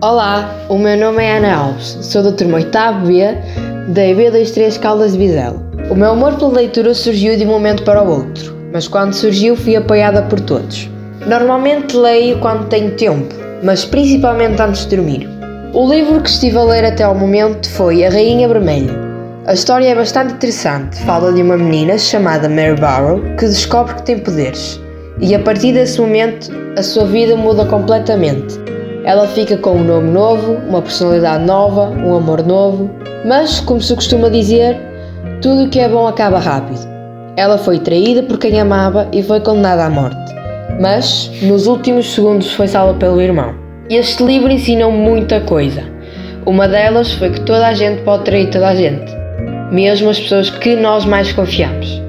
Olá, o meu nome é Ana Alves, sou do turma 8 B da EB23 Caldas de Vizela. O meu amor pela leitura surgiu de um momento para o outro, mas quando surgiu fui apoiada por todos. Normalmente leio quando tenho tempo, mas principalmente antes de dormir. O livro que estive a ler até ao momento foi A Rainha Vermelha. A história é bastante interessante, fala de uma menina chamada Mary Barrow que descobre que tem poderes, e a partir desse momento a sua vida muda completamente. Ela fica com um nome novo, uma personalidade nova, um amor novo, mas, como se costuma dizer, tudo o que é bom acaba rápido. Ela foi traída por quem amava e foi condenada à morte, mas, nos últimos segundos, foi salva pelo irmão. Este livro ensina muita coisa. Uma delas foi que toda a gente pode trair toda a gente, mesmo as pessoas que nós mais confiamos.